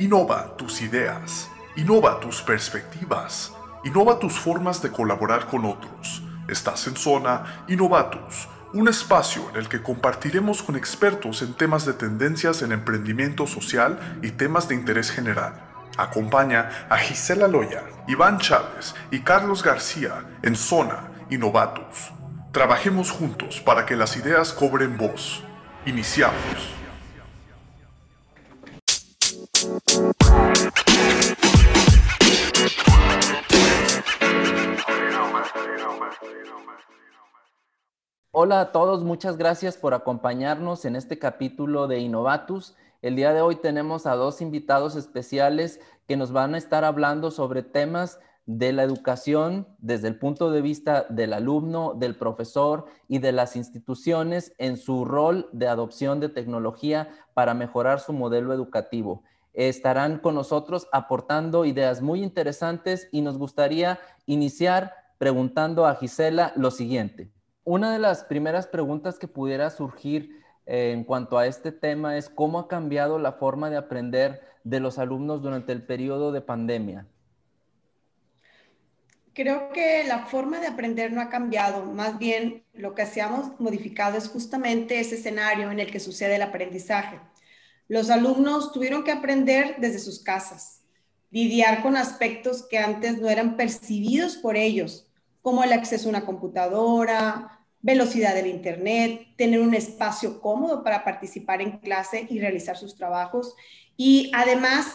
Innova tus ideas, innova tus perspectivas, innova tus formas de colaborar con otros. Estás en Zona Innovatus, un espacio en el que compartiremos con expertos en temas de tendencias en emprendimiento social y temas de interés general. Acompaña a Gisela Loya, Iván Chávez y Carlos García en Zona Innovatus. Trabajemos juntos para que las ideas cobren voz. Iniciamos. Hola a todos, muchas gracias por acompañarnos en este capítulo de Innovatus. El día de hoy tenemos a dos invitados especiales que nos van a estar hablando sobre temas de la educación desde el punto de vista del alumno, del profesor y de las instituciones en su rol de adopción de tecnología para mejorar su modelo educativo. Estarán con nosotros aportando ideas muy interesantes y nos gustaría iniciar preguntando a Gisela lo siguiente. Una de las primeras preguntas que pudiera surgir eh, en cuanto a este tema es cómo ha cambiado la forma de aprender de los alumnos durante el periodo de pandemia. Creo que la forma de aprender no ha cambiado, más bien lo que se ha modificado es justamente ese escenario en el que sucede el aprendizaje. Los alumnos tuvieron que aprender desde sus casas, lidiar con aspectos que antes no eran percibidos por ellos, como el acceso a una computadora, velocidad del Internet, tener un espacio cómodo para participar en clase y realizar sus trabajos y además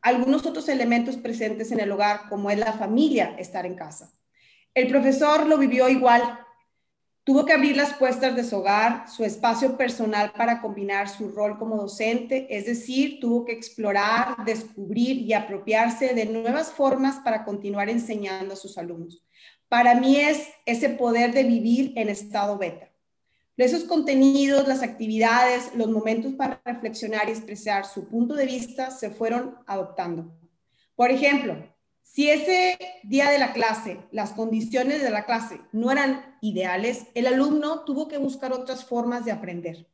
algunos otros elementos presentes en el hogar como es la familia estar en casa. El profesor lo vivió igual. Tuvo que abrir las puertas de su hogar, su espacio personal para combinar su rol como docente, es decir, tuvo que explorar, descubrir y apropiarse de nuevas formas para continuar enseñando a sus alumnos para mí es ese poder de vivir en estado beta. Esos contenidos, las actividades, los momentos para reflexionar y expresar su punto de vista se fueron adoptando. Por ejemplo, si ese día de la clase, las condiciones de la clase no eran ideales, el alumno tuvo que buscar otras formas de aprender,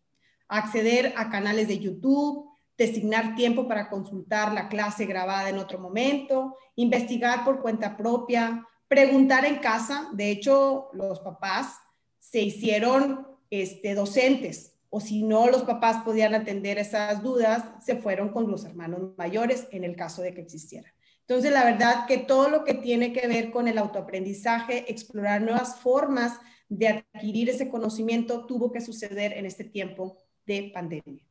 acceder a canales de YouTube, designar tiempo para consultar la clase grabada en otro momento, investigar por cuenta propia, preguntar en casa. De hecho, los papás se hicieron este, docentes o si no los papás podían atender esas dudas, se fueron con los hermanos mayores en el caso de que existiera. Entonces, la verdad que todo lo que tiene que ver con el autoaprendizaje, explorar nuevas formas de adquirir ese conocimiento, tuvo que suceder en este tiempo de pandemia.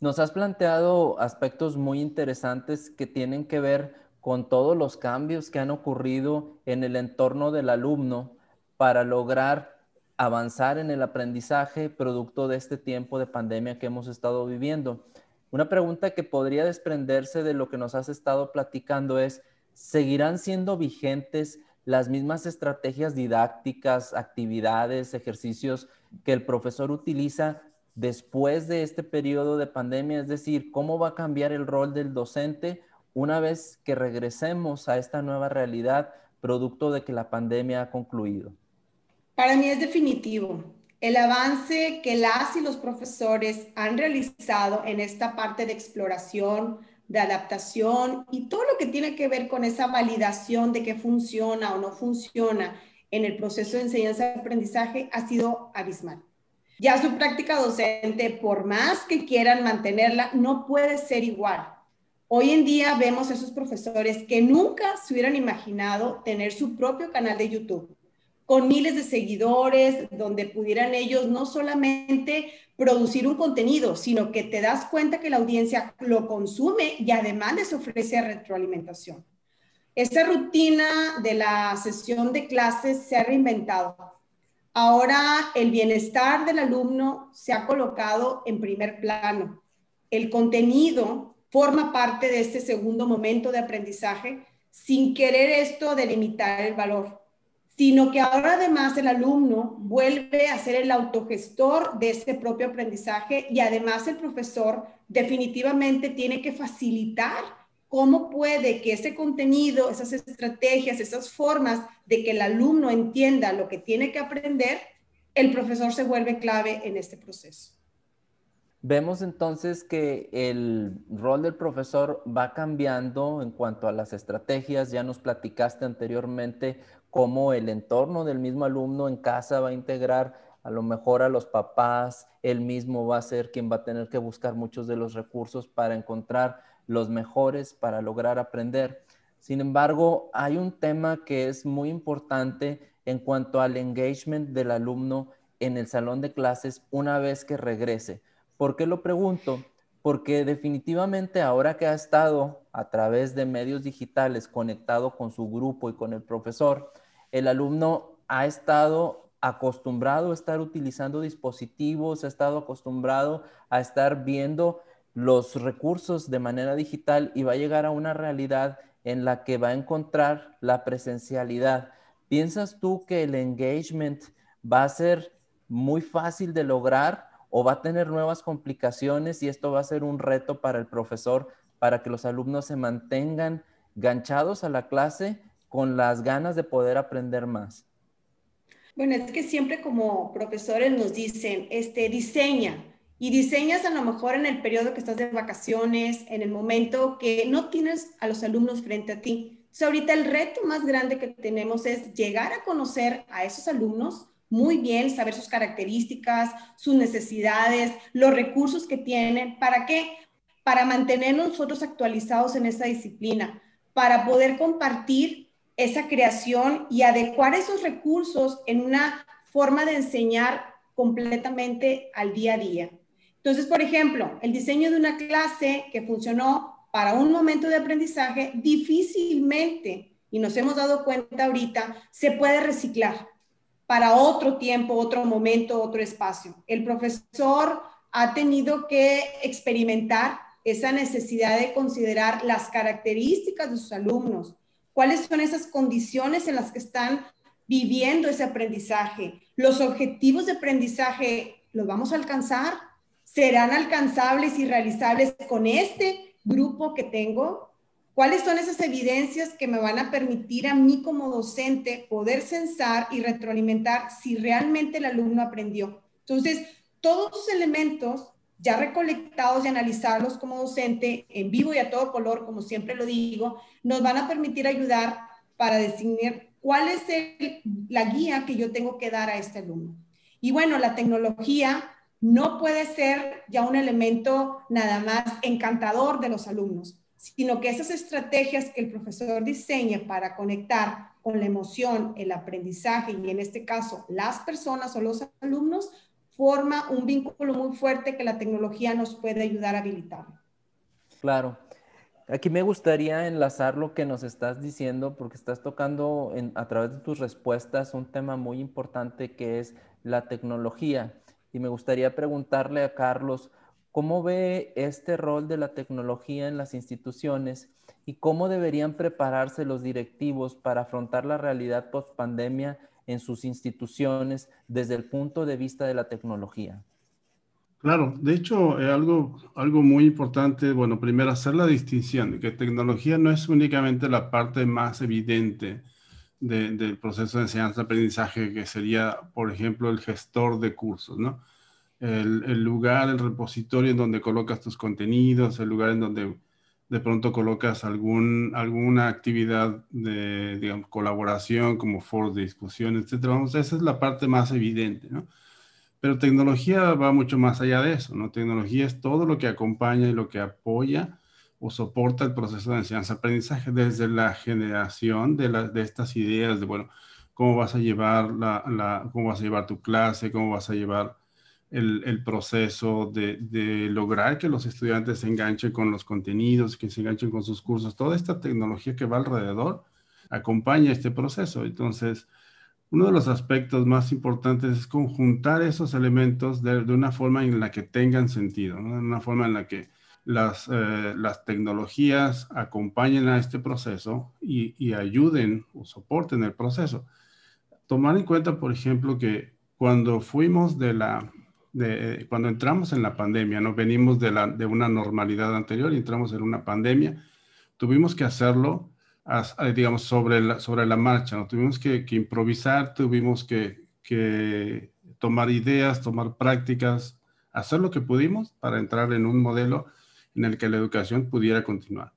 Nos has planteado aspectos muy interesantes que tienen que ver con todos los cambios que han ocurrido en el entorno del alumno para lograr avanzar en el aprendizaje producto de este tiempo de pandemia que hemos estado viviendo. Una pregunta que podría desprenderse de lo que nos has estado platicando es, ¿seguirán siendo vigentes las mismas estrategias didácticas, actividades, ejercicios que el profesor utiliza después de este periodo de pandemia? Es decir, ¿cómo va a cambiar el rol del docente una vez que regresemos a esta nueva realidad producto de que la pandemia ha concluido? Para mí es definitivo. El avance que las y los profesores han realizado en esta parte de exploración, de adaptación y todo lo que tiene que ver con esa validación de que funciona o no funciona en el proceso de enseñanza-aprendizaje ha sido abismal. Ya su práctica docente, por más que quieran mantenerla, no puede ser igual Hoy en día vemos esos profesores que nunca se hubieran imaginado tener su propio canal de YouTube con miles de seguidores, donde pudieran ellos no solamente producir un contenido, sino que te das cuenta que la audiencia lo consume y además les ofrece retroalimentación. Esta rutina de la sesión de clases se ha reinventado. Ahora el bienestar del alumno se ha colocado en primer plano. El contenido forma parte de este segundo momento de aprendizaje sin querer esto delimitar el valor, sino que ahora además el alumno vuelve a ser el autogestor de ese propio aprendizaje y además el profesor definitivamente tiene que facilitar cómo puede que ese contenido, esas estrategias, esas formas de que el alumno entienda lo que tiene que aprender, el profesor se vuelve clave en este proceso. Vemos entonces que el rol del profesor va cambiando en cuanto a las estrategias. Ya nos platicaste anteriormente cómo el entorno del mismo alumno en casa va a integrar a lo mejor a los papás, él mismo va a ser quien va a tener que buscar muchos de los recursos para encontrar los mejores para lograr aprender. Sin embargo, hay un tema que es muy importante en cuanto al engagement del alumno en el salón de clases una vez que regrese. ¿Por qué lo pregunto? Porque definitivamente ahora que ha estado a través de medios digitales conectado con su grupo y con el profesor, el alumno ha estado acostumbrado a estar utilizando dispositivos, ha estado acostumbrado a estar viendo los recursos de manera digital y va a llegar a una realidad en la que va a encontrar la presencialidad. ¿Piensas tú que el engagement va a ser muy fácil de lograr o va a tener nuevas complicaciones y esto va a ser un reto para el profesor para que los alumnos se mantengan ganchados a la clase con las ganas de poder aprender más? Bueno, es que siempre como profesores nos dicen, este, diseña, y diseñas a lo mejor en el periodo que estás de vacaciones, en el momento que no tienes a los alumnos frente a ti. Entonces, ahorita el reto más grande que tenemos es llegar a conocer a esos alumnos muy bien, saber sus características, sus necesidades, los recursos que tienen. ¿Para qué? Para mantenernos nosotros actualizados en esa disciplina, para poder compartir esa creación y adecuar esos recursos en una forma de enseñar completamente al día a día. Entonces, por ejemplo, el diseño de una clase que funcionó para un momento de aprendizaje difícilmente, y nos hemos dado cuenta ahorita, se puede reciclar para otro tiempo, otro momento, otro espacio. El profesor ha tenido que experimentar esa necesidad de considerar las características de sus alumnos, cuáles son esas condiciones en las que están viviendo ese aprendizaje. Los objetivos de aprendizaje, ¿los vamos a alcanzar? ¿Serán alcanzables y realizables con este grupo que tengo? ¿Cuáles son esas evidencias que me van a permitir a mí como docente poder censar y retroalimentar si realmente el alumno aprendió? Entonces, todos los elementos ya recolectados y analizarlos como docente en vivo y a todo color, como siempre lo digo, nos van a permitir ayudar para definir cuál es la guía que yo tengo que dar a este alumno. Y bueno, la tecnología no puede ser ya un elemento nada más encantador de los alumnos, sino que esas estrategias que el profesor diseña para conectar con la emoción, el aprendizaje y en este caso las personas o los alumnos forma un vínculo muy fuerte que la tecnología nos puede ayudar a habilitar. Claro. Aquí me gustaría enlazar lo que nos estás diciendo porque estás tocando a través de tus respuestas un tema muy importante que es la tecnología. Y me gustaría preguntarle a Carlos, ¿cómo ve este rol de la tecnología en las instituciones y cómo deberían prepararse los directivos para afrontar la realidad post pandemia en sus instituciones desde el punto de vista de la tecnología? Claro, de hecho, algo, algo muy importante, bueno, primero hacer la distinción de que tecnología no es únicamente la parte más evidente del proceso de enseñanza-aprendizaje, que sería, por ejemplo, el gestor de cursos, ¿no? El, lugar, el repositorio en donde colocas tus contenidos, el lugar en donde de pronto colocas algún, alguna actividad de colaboración como foros de discusión, etcétera. Vamos, esa es la parte más evidente, ¿no? Pero tecnología va mucho más allá de eso, ¿no? Tecnología es todo lo que acompaña y lo que apoya o soporta el proceso de enseñanza-aprendizaje desde la generación de, de estas ideas de, bueno, cómo vas a llevar la, la, cómo vas a llevar tu clase, cómo vas a llevar el, proceso de, lograr que los estudiantes se enganchen con los contenidos, que se enganchen con sus cursos. Toda esta tecnología que va alrededor acompaña este proceso. Entonces, uno de los aspectos más importantes es conjuntar esos elementos de, una forma en la que tengan sentido, de una forma en la que las, eh, tecnologías acompañen a este proceso y ayuden o soporten el proceso. Tomar en cuenta, por ejemplo, que cuando fuimos de la, de, cuando entramos en la pandemia, ¿no? Venimos de, la, de una normalidad anterior y entramos en una pandemia, tuvimos que hacerlo, digamos, sobre la, sobre la marcha, ¿no? Tuvimos que, que improvisar, tuvimos que, que, tomar ideas, tomar prácticas, hacer lo que pudimos para entrar en un modelo en el que la educación pudiera continuar.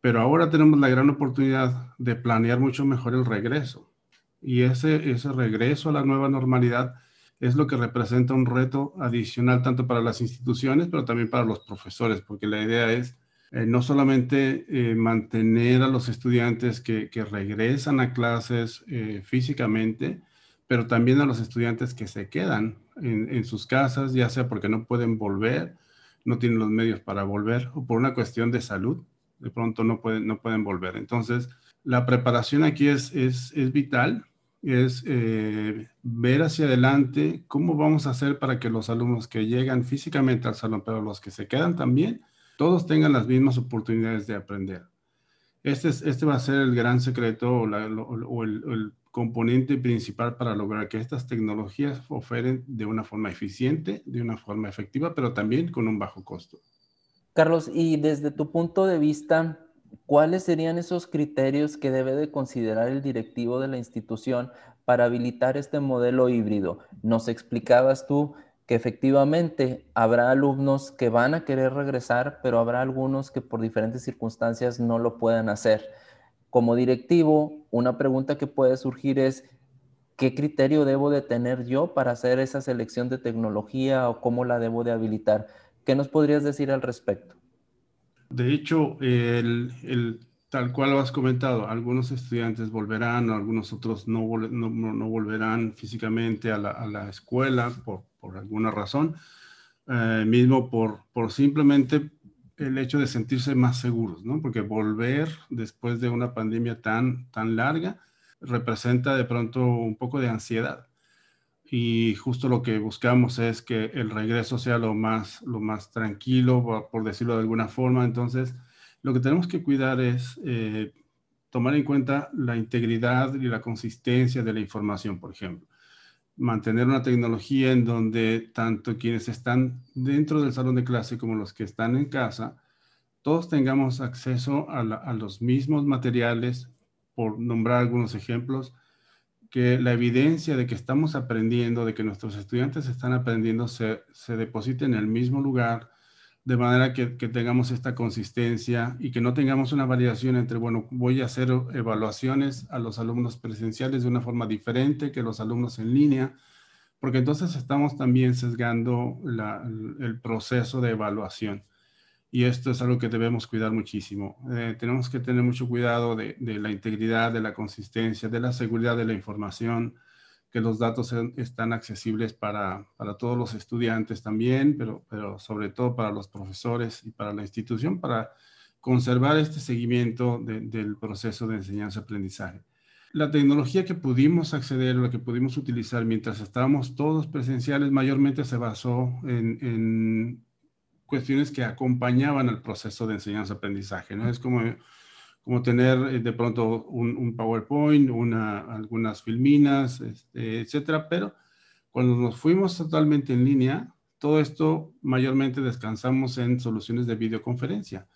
Pero ahora tenemos la gran oportunidad de planear mucho mejor el regreso. Y ese, ese regreso a la nueva normalidad es lo que representa un reto adicional tanto para las instituciones, pero también para los profesores, porque la idea es eh, no solamente eh, mantener a los estudiantes que, regresan a clases eh, físicamente, pero también a los estudiantes que se quedan en, sus casas, ya sea porque no pueden volver, no tienen los medios para volver, o por una cuestión de salud, de pronto no pueden, no pueden volver. Entonces, la preparación aquí es, es, es vital es eh, ver hacia adelante cómo vamos a hacer para que los alumnos que llegan físicamente al salón, pero los que se quedan también, todos tengan las mismas oportunidades de aprender. Este, es, este va a ser el gran secreto o, el, componente principal para lograr que estas tecnologías oferen de una forma eficiente, de una forma efectiva, pero también con un bajo costo. Carlos, y desde tu punto de vista, ¿cuáles serían esos criterios que debe de considerar el directivo de la institución para habilitar este modelo híbrido? Nos explicabas tú que efectivamente habrá alumnos que van a querer regresar, pero habrá algunos que por diferentes circunstancias no lo puedan hacer. Como directivo, una pregunta que puede surgir es, ¿qué criterio debo de tener yo para hacer esa selección de tecnología o cómo la debo de habilitar? ¿Qué nos podrías decir al respecto? De hecho, el, tal cual lo has comentado, algunos estudiantes volverán, algunos otros no, no, volverán físicamente a la, escuela por, alguna razón, eh, mismo por, por simplemente el hecho de sentirse más seguros, ¿no? Porque volver después de una pandemia tan, tan larga representa de pronto un poco de ansiedad y justo lo que buscamos es que el regreso sea lo más, lo más tranquilo, por, decirlo de alguna forma. Entonces, lo que tenemos que cuidar es eh, tomar en cuenta la integridad y la consistencia de la información, por ejemplo. Mantener una tecnología en donde tanto quienes están dentro del salón de clase como los que están en casa, todos tengamos acceso a, a los mismos materiales, por nombrar algunos ejemplos, que la evidencia de que estamos aprendiendo, de que nuestros estudiantes están aprendiendo, se, se deposite en el mismo lugar, de manera que, que, tengamos esta consistencia y que no tengamos una variación entre, bueno, voy a hacer evaluaciones a los alumnos presenciales de una forma diferente que los alumnos en línea, porque entonces estamos también sesgando el proceso de evaluación y esto es algo que debemos cuidar muchísimo. Eh, tenemos que tener mucho cuidado de, la integridad, de la consistencia, de la seguridad de la información, que los datos están accesibles para, todos los estudiantes también, pero, pero sobre todo para los profesores y para la institución, para conservar este seguimiento del proceso de enseñanza-aprendizaje. La tecnología que pudimos acceder o la que pudimos utilizar mientras estábamos todos presenciales mayormente se basó en cuestiones que acompañaban al proceso de enseñanza-aprendizaje, ¿no? Es como, como tener eh, de pronto un, PowerPoint, una, algunas filminas, este, etcétera, pero cuando nos fuimos totalmente en línea, todo esto mayormente descansamos en soluciones de videoconferencia.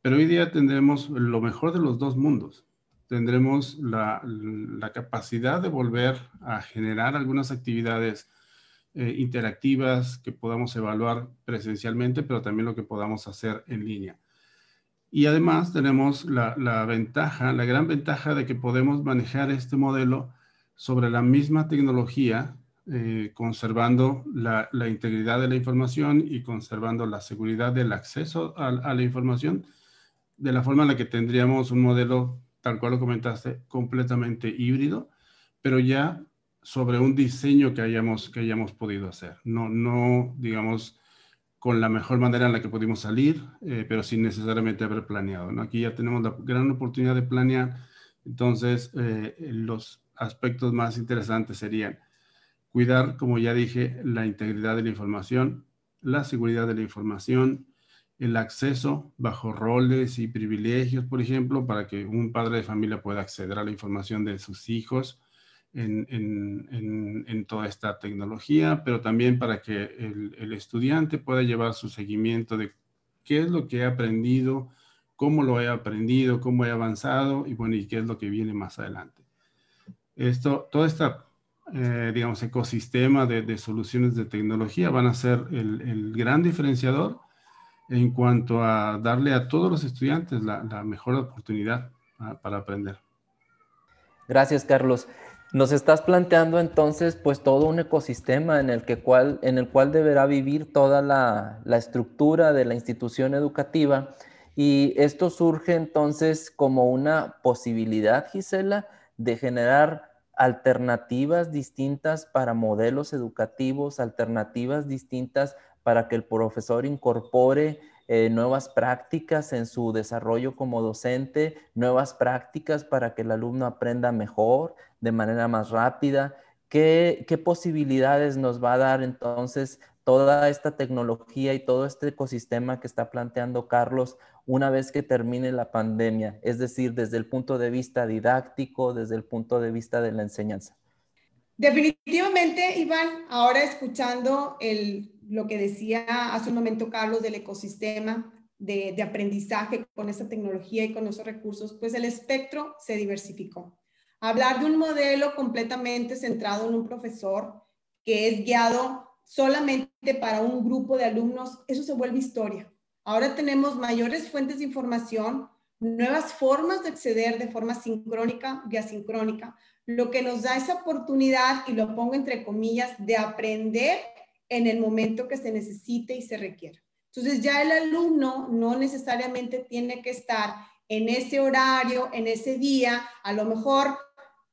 Pero hoy día tendremos lo mejor de los dos mundos. Tendremos la, la capacidad de volver a generar algunas actividades eh, interactivas que podamos evaluar presencialmente, pero también lo que podamos hacer en línea. Y además tenemos la, ventaja, la gran ventaja de que podemos manejar este modelo sobre la misma tecnología, eh, conservando la, integridad de la información y conservando la seguridad del acceso a, a, la información, de la forma en la que tendríamos un modelo, tal cual lo comentaste, completamente híbrido, pero ya sobre un diseño que hayamos, que hayamos podido hacer. No, no, digamos, con la mejor manera en la que pudimos salir, eh, pero sin necesariamente haber planeado. ¿no? Aquí ya tenemos la gran oportunidad de planear. Entonces, eh, los aspectos más interesantes serían cuidar, como ya dije, la integridad de la información, la seguridad de la información, el acceso bajo roles y privilegios, por ejemplo, para que un padre de familia pueda acceder a la información de sus hijos, en, toda esta tecnología, pero también para que el, estudiante pueda llevar su seguimiento de qué es lo que he aprendido, cómo lo he aprendido, cómo he avanzado y bueno, y qué es lo que viene más adelante. Esto, toda esta eh, digamos, ecosistema de, soluciones de tecnología van a ser el, gran diferenciador en cuanto a darle a todos los estudiantes la, mejor oportunidad ah, para aprender. Gracias, Carlos. Nos estás planteando entonces pues todo un ecosistema en el, que cual, en el cual deberá vivir toda la, la estructura de la institución educativa. Y esto surge entonces como una posibilidad, Gisela, de generar alternativas distintas para modelos educativos, alternativas distintas para que el profesor incorpore eh, nuevas prácticas en su desarrollo como docente, nuevas prácticas para que el alumno aprenda mejor, de manera más rápida. ¿Qué, qué posibilidades nos va a dar entonces toda esta tecnología y todo este ecosistema que está planteando Carlos una vez que termine la pandemia? Es decir, desde el punto de vista didáctico, desde el punto de vista de la enseñanza. Definitivamente, Iván, ahora escuchando el, lo que decía hace un momento Carlos del ecosistema de, aprendizaje con esa tecnología y con esos recursos, pues el espectro se diversificó. Hablar de un modelo completamente centrado en un profesor que es guiado solamente para un grupo de alumnos, eso se vuelve historia. Ahora tenemos mayores fuentes de información, nuevas formas de acceder de forma sincrónica y asincrónica, lo que nos da esa oportunidad, y lo pongo entre comillas, de aprender en el momento que se necesite y se requiera. Entonces ya el alumno no necesariamente tiene que estar en ese horario, en ese día, a lo mejor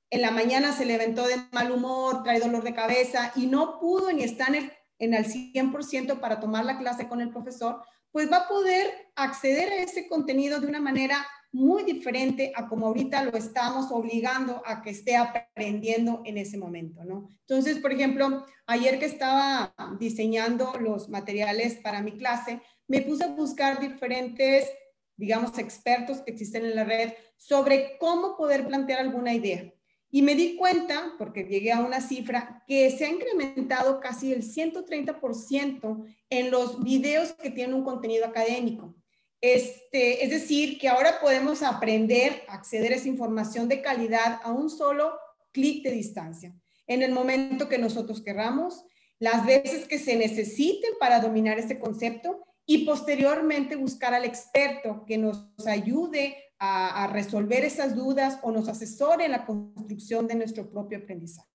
en la mañana se levantó de mal humor, trae dolor de cabeza y no pudo ni estar en el, en el 100% para tomar la clase con el profesor, pues va a poder acceder a ese contenido de una manera muy diferente a como ahorita lo estamos obligando a que esté aprendiendo en ese momento, ¿no? Entonces, por ejemplo, ayer que estaba diseñando los materiales para mi clase, me puse a buscar diferentes, digamos, expertos que existen en la red sobre cómo poder plantear alguna idea. Y me di cuenta, porque llegué a una cifra, que se ha incrementado casi el 130% en los videos que tienen un contenido académico. Este, es decir, que ahora podemos aprender a acceder a esa información de calidad a un solo clic de distancia, en el momento que nosotros querramos, las veces que se necesiten para dominar ese concepto y posteriormente buscar al experto que nos ayude a, resolver esas dudas o nos asesore en la construcción de nuestro propio aprendizaje.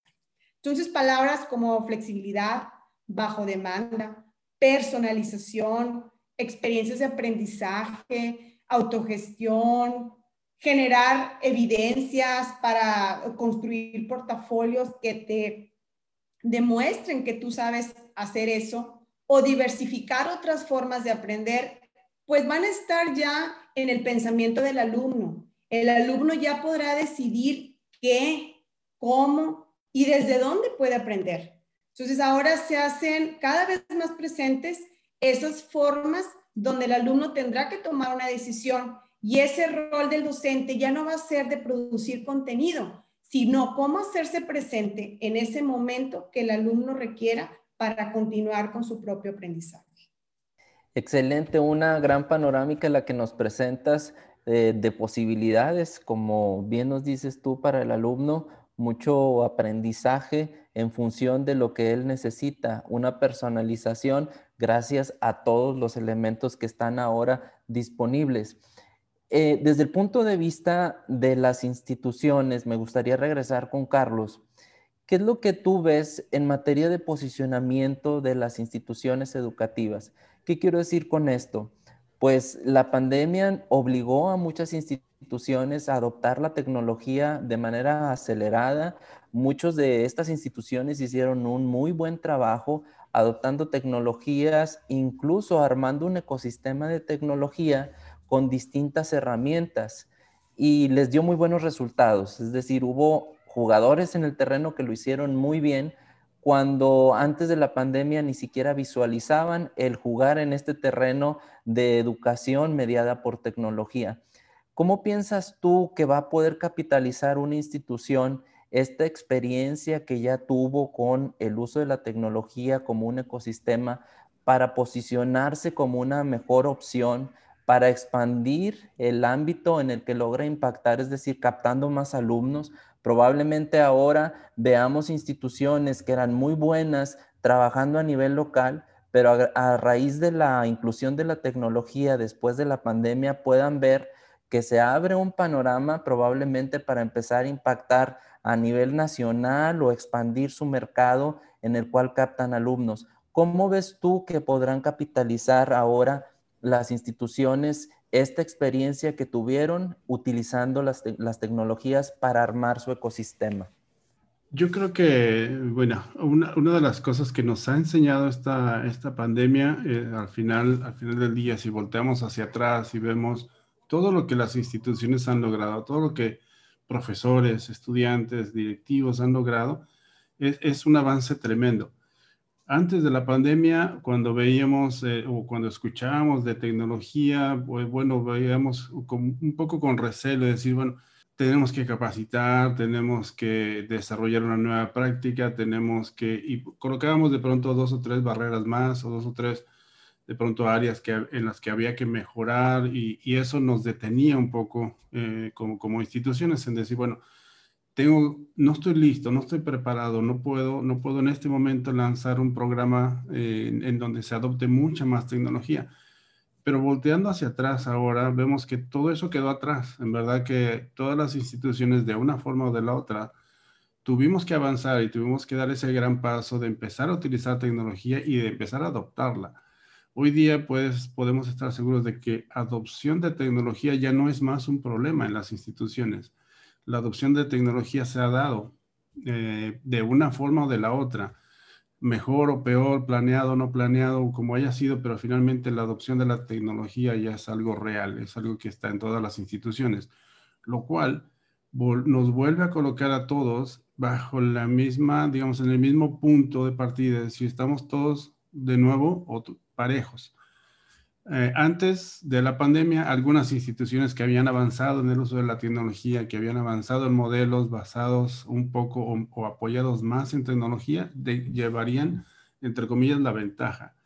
Entonces, palabras como flexibilidad, bajo demanda, personalización, experiencias de aprendizaje, autogestión, generar evidencias para construir portafolios que te demuestren que tú sabes hacer eso o diversificar otras formas de aprender, pues van a estar ya en el pensamiento del alumno. El alumno ya podrá decidir qué, cómo y desde dónde puede aprender. Entonces ahora se hacen cada vez más presentes esas formas donde el alumno tendrá que tomar una decisión y ese rol del docente ya no va a ser de producir contenido, sino cómo hacerse presente en ese momento que el alumno requiera para continuar con su propio aprendizaje. Excelente, una gran panorámica la que nos presentas eh, de posibilidades, como bien nos dices tú, para el alumno, mucho aprendizaje en función de lo que él necesita, una personalización gracias a todos los elementos que están ahora disponibles. Eh, desde el punto de vista de las instituciones, me gustaría regresar con Carlos. ¿Qué es lo que tú ves en materia de posicionamiento de las instituciones educativas? ¿Qué quiero decir con esto? Pues la pandemia obligó a muchas instituciones a adoptar la tecnología de manera acelerada. Muchos de estas instituciones hicieron un muy buen trabajo adoptando tecnologías, incluso armando un ecosistema de tecnología con distintas herramientas y les dio muy buenos resultados. Es decir, hubo jugadores en el terreno que lo hicieron muy bien, cuando antes de la pandemia ni siquiera visualizaban el jugar en este terreno de educación mediada por tecnología. ¿Cómo piensas tú que va a poder capitalizar una institución esta experiencia que ya tuvo con el uso de la tecnología como un ecosistema para posicionarse como una mejor opción, para expandir el ámbito en el que logra impactar, es decir, captando más alumnos, Probablemente ahora veamos instituciones que eran muy buenas trabajando a nivel local, pero a, raíz de la inclusión de la tecnología después de la pandemia puedan ver que se abre un panorama probablemente para empezar a impactar a nivel nacional o expandir su mercado en el cual captan alumnos. ¿Cómo ves tú que podrán capitalizar ahora las instituciones esta experiencia que tuvieron utilizando las, tecnologías para armar su ecosistema? Yo creo que, bueno, una, de las cosas que nos ha enseñado esta, esta pandemia, eh, al, final, al final del día, si volteamos hacia atrás y vemos todo lo que las instituciones han logrado, todo lo que profesores, estudiantes, directivos han logrado, es, un avance tremendo. Antes de la pandemia, cuando veíamos eh, o cuando escuchábamos de tecnología, bueno, veíamos un poco con recelo, decir, bueno, tenemos que capacitar, tenemos que desarrollar una nueva práctica, tenemos que, y colocábamos de pronto dos o tres barreras más o dos o tres de pronto áreas que, en las que había que mejorar y, eso nos detenía un poco eh, como, como instituciones en decir, bueno, tengo, no estoy listo, no estoy preparado, no puedo, no puedo en este momento lanzar un programa eh, en, donde se adopte mucha más tecnología. Pero volteando hacia atrás ahora, vemos que todo eso quedó atrás. En verdad que todas las instituciones, de una forma o de la otra, tuvimos que avanzar y tuvimos que dar ese gran paso de empezar a utilizar tecnología y de empezar a adoptarla. Hoy día, pues, podemos estar seguros de que adopción de tecnología ya no es más un problema en las instituciones. La adopción de tecnología se ha dado eh, de una forma o de la otra, mejor o peor, planeado o no planeado, como haya sido, pero finalmente la adopción de la tecnología ya es algo real, es algo que está en todas las instituciones, lo cual nos vuelve a colocar a todos bajo la misma, digamos, en el mismo punto de partida, si estamos todos de nuevo parejos. Eh, antes de la pandemia, algunas instituciones que habían avanzado en el uso de la tecnología, que habían avanzado en modelos basados un poco o, apoyados más en tecnología, llevarían, entre comillas, la ventaja,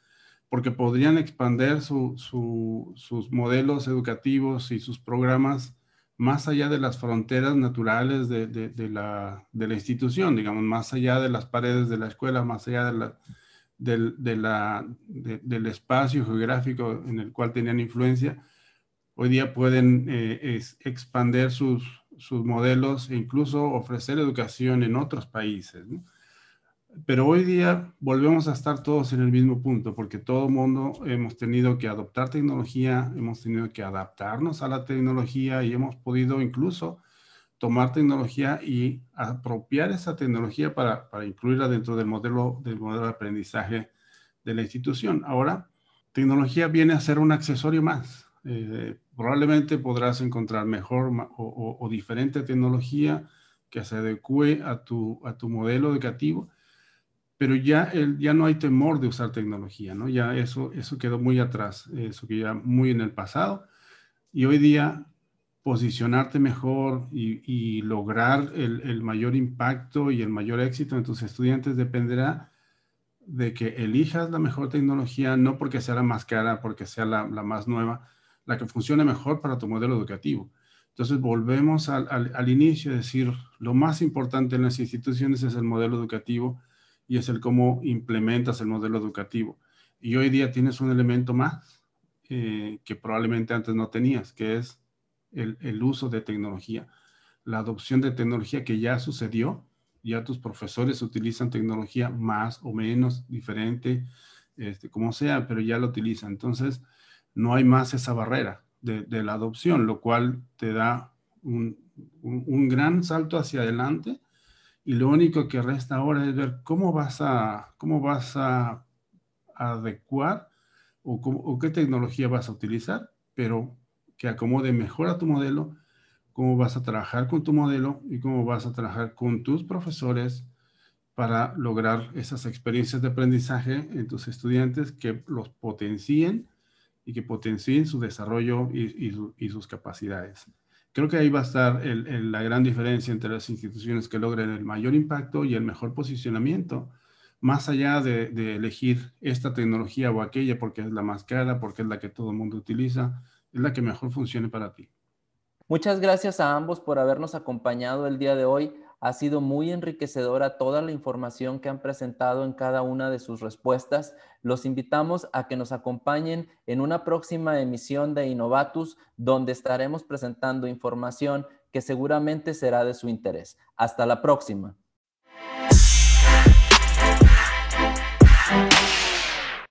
porque podrían expandir sus modelos educativos y sus programas más allá de las fronteras naturales de, de, la, de la institución, digamos, más allá de las paredes de la escuela, más allá de la del, del espacio geográfico en el cual tenían influencia, hoy día pueden eh, expandir sus, sus, modelos e incluso ofrecer educación en otros países. Pero hoy día volvemos a estar todos en el mismo punto, porque todo mundo hemos tenido que adoptar tecnología, hemos tenido que adaptarnos a la tecnología y hemos podido incluso tomar tecnología y apropiar esa tecnología para, para, incluirla dentro del modelo, del modelo de aprendizaje de la institución. Ahora, tecnología viene a ser un accesorio más. Eh, probablemente podrás encontrar mejor o, diferente tecnología que se adecue a tu, a tu modelo educativo, pero ya, el, ya no hay temor de usar tecnología, ¿no? Ya eso, eso quedó muy atrás, eso que ya muy en el pasado. Y hoy día posicionarte mejor y, lograr el, mayor impacto y el mayor éxito en tus estudiantes dependerá de que elijas la mejor tecnología, no porque sea la más cara, porque sea la, más nueva, la que funcione mejor para tu modelo educativo. Entonces volvemos al, inicio, decir, lo más importante en las instituciones es el modelo educativo y es el cómo implementas el modelo educativo. Y hoy día tienes un elemento más eh, que probablemente antes no tenías, que es el, uso de tecnología, la adopción de tecnología que ya sucedió, ya tus profesores utilizan tecnología más o menos diferente, este, como sea, pero ya la utilizan. Entonces, no hay más esa barrera de, la adopción, lo cual te da un, gran salto hacia adelante y lo único que resta ahora es ver cómo vas a, cómo vas a, adecuar o, o, qué tecnología vas a utilizar, pero que acomode mejor a tu modelo, cómo vas a trabajar con tu modelo y cómo vas a trabajar con tus profesores para lograr esas experiencias de aprendizaje en tus estudiantes que los potencien y que potencien su desarrollo y, sus capacidades. Creo que ahí va a estar la gran diferencia entre las instituciones que logren el mayor impacto y el mejor posicionamiento, más allá de, elegir esta tecnología o aquella porque es la más cara, porque es la que todo el mundo utiliza, es la que mejor funcione para ti. Muchas gracias a ambos por habernos acompañado el día de hoy. Ha sido muy enriquecedora toda la información que han presentado en cada una de sus respuestas. Los invitamos a que nos acompañen en una próxima emisión de Innovatus, donde estaremos presentando información que seguramente será de su interés. Hasta la próxima.